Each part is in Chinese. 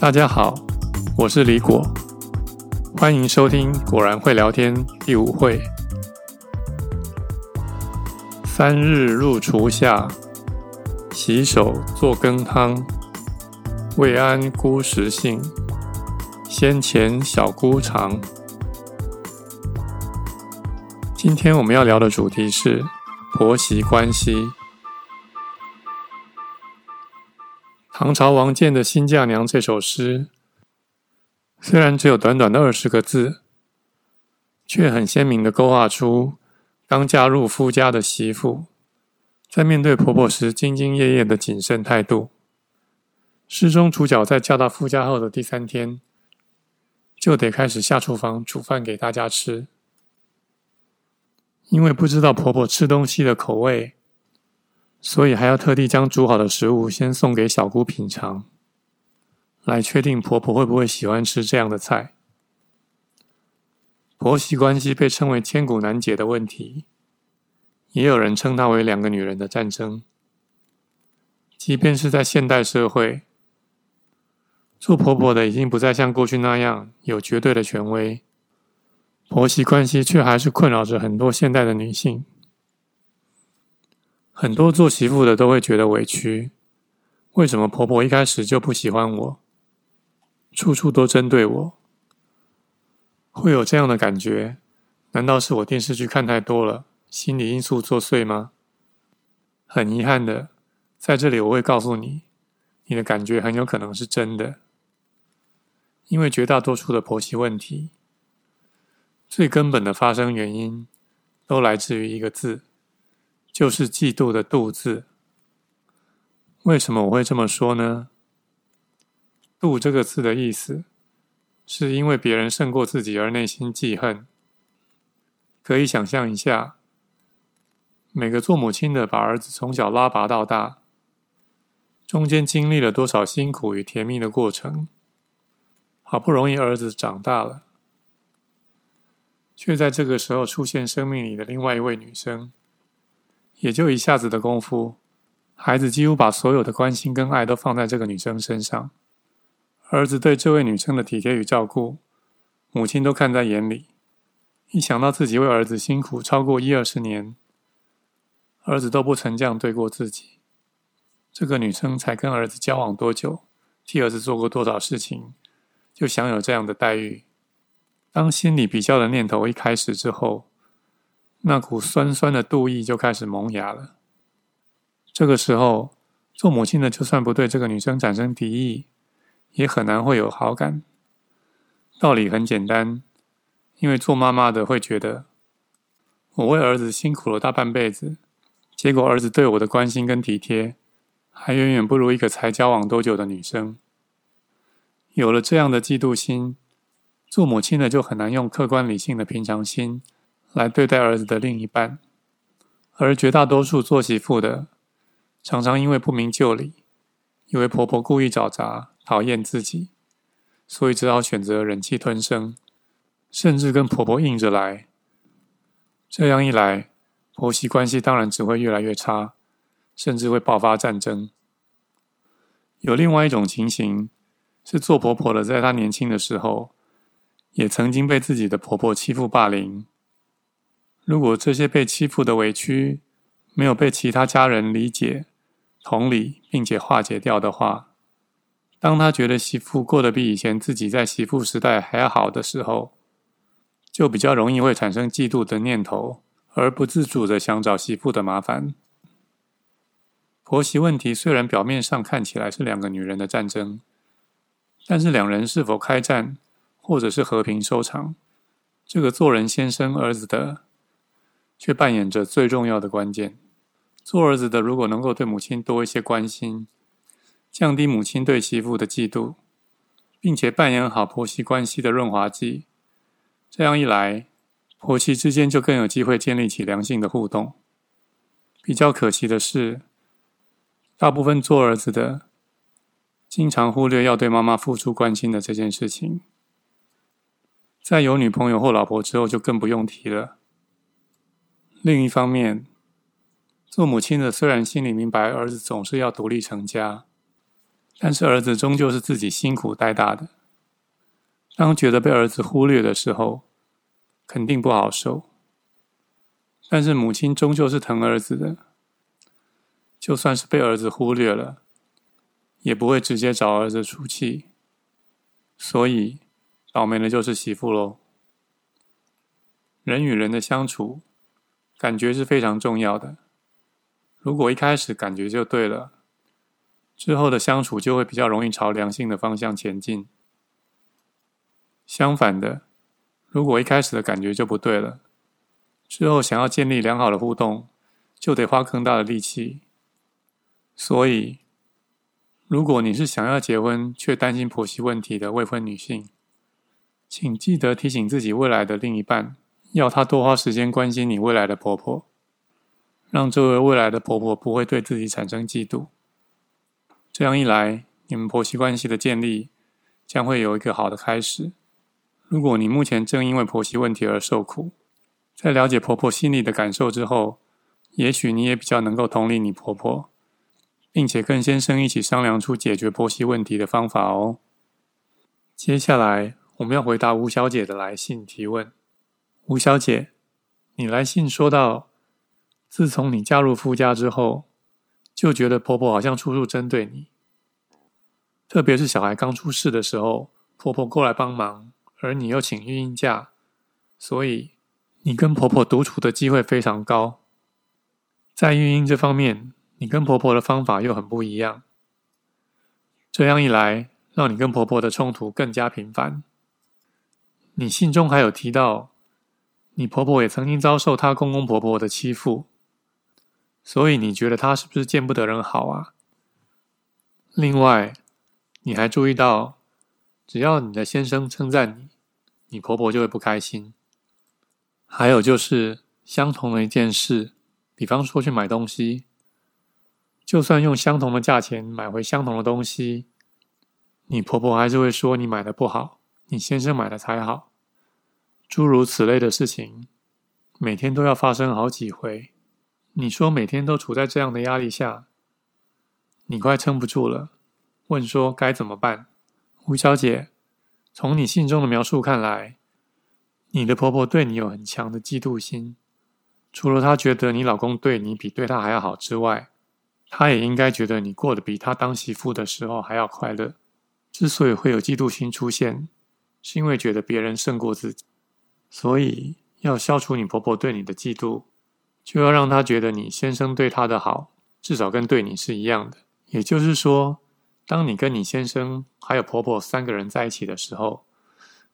大家好，我是李果，欢迎收听《果然会聊天》第五会。三日入厨下，洗手做羹汤，未谙姑食性，先前小姑尝。今天我们要聊的主题是婆媳关系。唐朝王建的《新嫁娘》这首诗，虽然只有短短的二十个字，却很鲜明地勾画出刚嫁入夫家的媳妇，在面对婆婆时兢兢业业的谨慎态度。诗中主角在嫁到夫家后的第三天，就得开始下厨房煮饭给大家吃，因为不知道婆婆吃东西的口味。所以还要特地将煮好的食物先送给小姑品尝，来确定婆婆会不会喜欢吃这样的菜。婆媳关系被称为千古难解的问题，也有人称它为两个女人的战争。即便是在现代社会，做婆婆的已经不再像过去那样有绝对的权威，婆媳关系却还是困扰着很多现代的女性。很多做媳妇的都会觉得委屈，为什么婆婆一开始就不喜欢我，处处都针对我？会有这样的感觉，难道是我电视剧看太多了，心理因素作祟吗？很遗憾的，在这里我会告诉你，你的感觉很有可能是真的，因为绝大多数的婆媳问题，最根本的发生原因，都来自于一个字。就是嫉妒的“妒”字。为什么我会这么说呢？“妒”这个字的意思，是因为别人胜过自己而内心记恨。可以想象一下，每个做母亲的把儿子从小拉拔到大，中间经历了多少辛苦与甜蜜的过程，好不容易儿子长大了，却在这个时候出现生命里的另外一位女生。也就一下子的功夫，孩子几乎把所有的关心跟爱都放在这个女生身上。儿子对这位女生的体贴与照顾，母亲都看在眼里。一想到自己为儿子辛苦超过一二十年，儿子都不曾这样对过自己。这个女生才跟儿子交往多久，替儿子做过多少事情，就享有这样的待遇。当心里比较的念头一开始之后，那股酸酸的妒意就开始萌芽了。这个时候，做母亲的就算不对这个女生产生敌意，也很难会有好感。道理很简单，因为做妈妈的会觉得，我为儿子辛苦了大半辈子，结果儿子对我的关心跟体贴，还远远不如一个才交往多久的女生。有了这样的嫉妒心，做母亲的就很难用客观理性的平常心。来对待儿子的另一半，而绝大多数做媳妇的，常常因为不明就里，以为婆婆故意找茬，讨厌自己，所以只好选择忍气吞声，甚至跟婆婆硬着来。这样一来，婆媳关系当然只会越来越差，甚至会爆发战争。有另外一种情形，是做婆婆的，在她年轻的时候，也曾经被自己的婆婆欺负霸凌。如果这些被欺负的委屈没有被其他家人理解、同理，并且化解掉的话，当他觉得媳妇过得比以前自己在媳妇时代还要好的时候，就比较容易会产生嫉妒的念头，而不自主的想找媳妇的麻烦。婆媳问题虽然表面上看起来是两个女人的战争，但是两人是否开战，或者是和平收场，这个做人先生儿子的。却扮演着最重要的关键。做儿子的如果能够对母亲多一些关心，降低母亲对媳妇的嫉妒，并且扮演好婆媳关系的润滑剂，这样一来，婆媳之间就更有机会建立起良性的互动。比较可惜的是，大部分做儿子的经常忽略要对妈妈付出关心的这件事情，在有女朋友或老婆之后就更不用提了。另一方面，做母亲的虽然心里明白儿子总是要独立成家，但是儿子终究是自己辛苦带大的。当觉得被儿子忽略的时候，肯定不好受。但是母亲终究是疼儿子的，就算是被儿子忽略了，也不会直接找儿子出气。所以，倒霉的就是媳妇喽。人与人的相处，感觉是非常重要的。如果一开始感觉就对了，之后的相处就会比较容易朝良性的方向前进。相反的，如果一开始的感觉就不对了，之后想要建立良好的互动，就得花更大的力气。所以，如果你是想要结婚却担心婆媳问题的未婚女性，请记得提醒自己未来的另一半。要她多花时间关心你未来的婆婆，让这位未来的婆婆不会对自己产生嫉妒。这样一来，你们婆媳关系的建立将会有一个好的开始。如果你目前正因为婆媳问题而受苦，在了解婆婆心里的感受之后，也许你也比较能够同理你婆婆，并且跟先生一起商量出解决婆媳问题的方法哦。接下来，我们要回答吴小姐的来信提问。吴小姐，你来信说到，自从你嫁入夫家之后，就觉得婆婆好像处处针对你，特别是小孩刚出世的时候，婆婆过来帮忙，而你又请孕婴假，所以你跟婆婆独处的机会非常高。在孕婴这方面，你跟婆婆的方法又很不一样，这样一来，让你跟婆婆的冲突更加频繁。你信中还有提到，你婆婆也曾经遭受她公公婆婆的欺负，所以你觉得她是不是见不得人好啊？另外，你还注意到，只要你的先生称赞你，你婆婆就会不开心。还有就是，相同的一件事，比方说去买东西，就算用相同的价钱买回相同的东西，你婆婆还是会说你买的不好，你先生买的才好。诸如此类的事情，每天都要发生好几回。你说每天都处在这样的压力下，你快撑不住了。问说该怎么办？吴小姐，从你信中的描述看来，你的婆婆对你有很强的嫉妒心。除了她觉得你老公对你比对她还要好之外，她也应该觉得你过得比她当媳妇的时候还要快乐。之所以会有嫉妒心出现，是因为觉得别人胜过自己。所以，要消除你婆婆对你的嫉妒，就要让她觉得你先生对她的好，至少跟对你是一样的。也就是说，当你跟你先生还有婆婆三个人在一起的时候，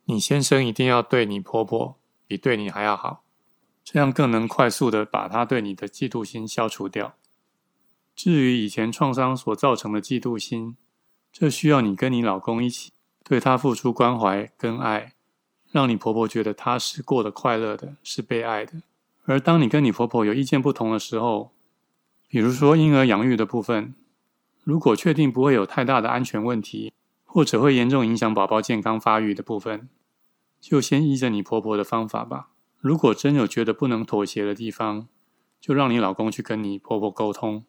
你先生一定要对你婆婆比对你还要好，这样更能快速的把他对你的嫉妒心消除掉。至于以前创伤所造成的嫉妒心，这需要你跟你老公一起对她付出关怀跟爱。让你婆婆觉得她是过得快乐的，是被爱的。而当你跟你婆婆有意见不同的时候，比如说婴儿养育的部分，如果确定不会有太大的安全问题，或者会严重影响宝宝健康发育的部分，就先依着你婆婆的方法吧。如果真有觉得不能妥协的地方，就让你老公去跟你婆婆沟通。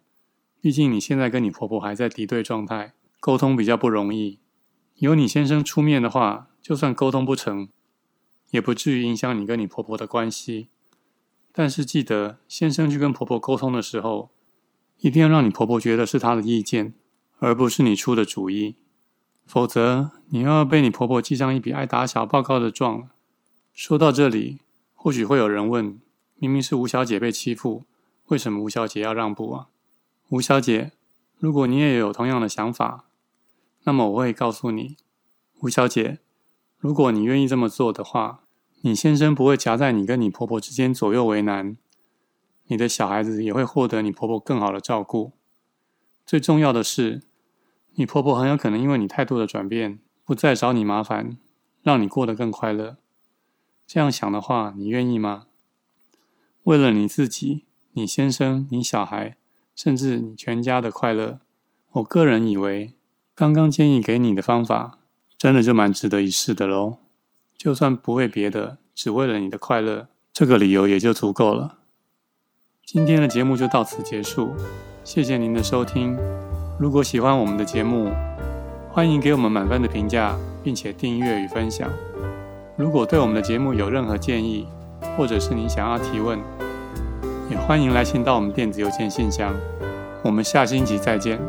毕竟你现在跟你婆婆还在敌对状态，沟通比较不容易。由你先生出面的话，就算沟通不成，也不至于影响你跟你婆婆的关系，但是记得先生去跟婆婆沟通的时候，一定要让你婆婆觉得是她的意见，而不是你出的主意，否则你又要被你婆婆记上一笔爱打小报告的状。说到这里，或许会有人问：明明是吴小姐被欺负，为什么吴小姐要让步啊？吴小姐，如果你也有同样的想法，那么我会告诉你，吴小姐。如果你愿意这么做的话，你先生不会夹在你跟你婆婆之间左右为难，你的小孩子也会获得你婆婆更好的照顾。最重要的是，你婆婆很有可能因为你态度的转变，不再找你麻烦，让你过得更快乐。这样想的话，你愿意吗？为了你自己、你先生、你小孩，甚至你全家的快乐，我个人以为，刚刚建议给你的方法。真的就蛮值得一试的喽，就算不为别的，只为了你的快乐，这个理由也就足够了。今天的节目就到此结束，谢谢您的收听。如果喜欢我们的节目，欢迎给我们满分的评价，并且订阅与分享。如果对我们的节目有任何建议，或者是您想要提问，也欢迎来信到我们电子邮件信箱。我们下星期再见。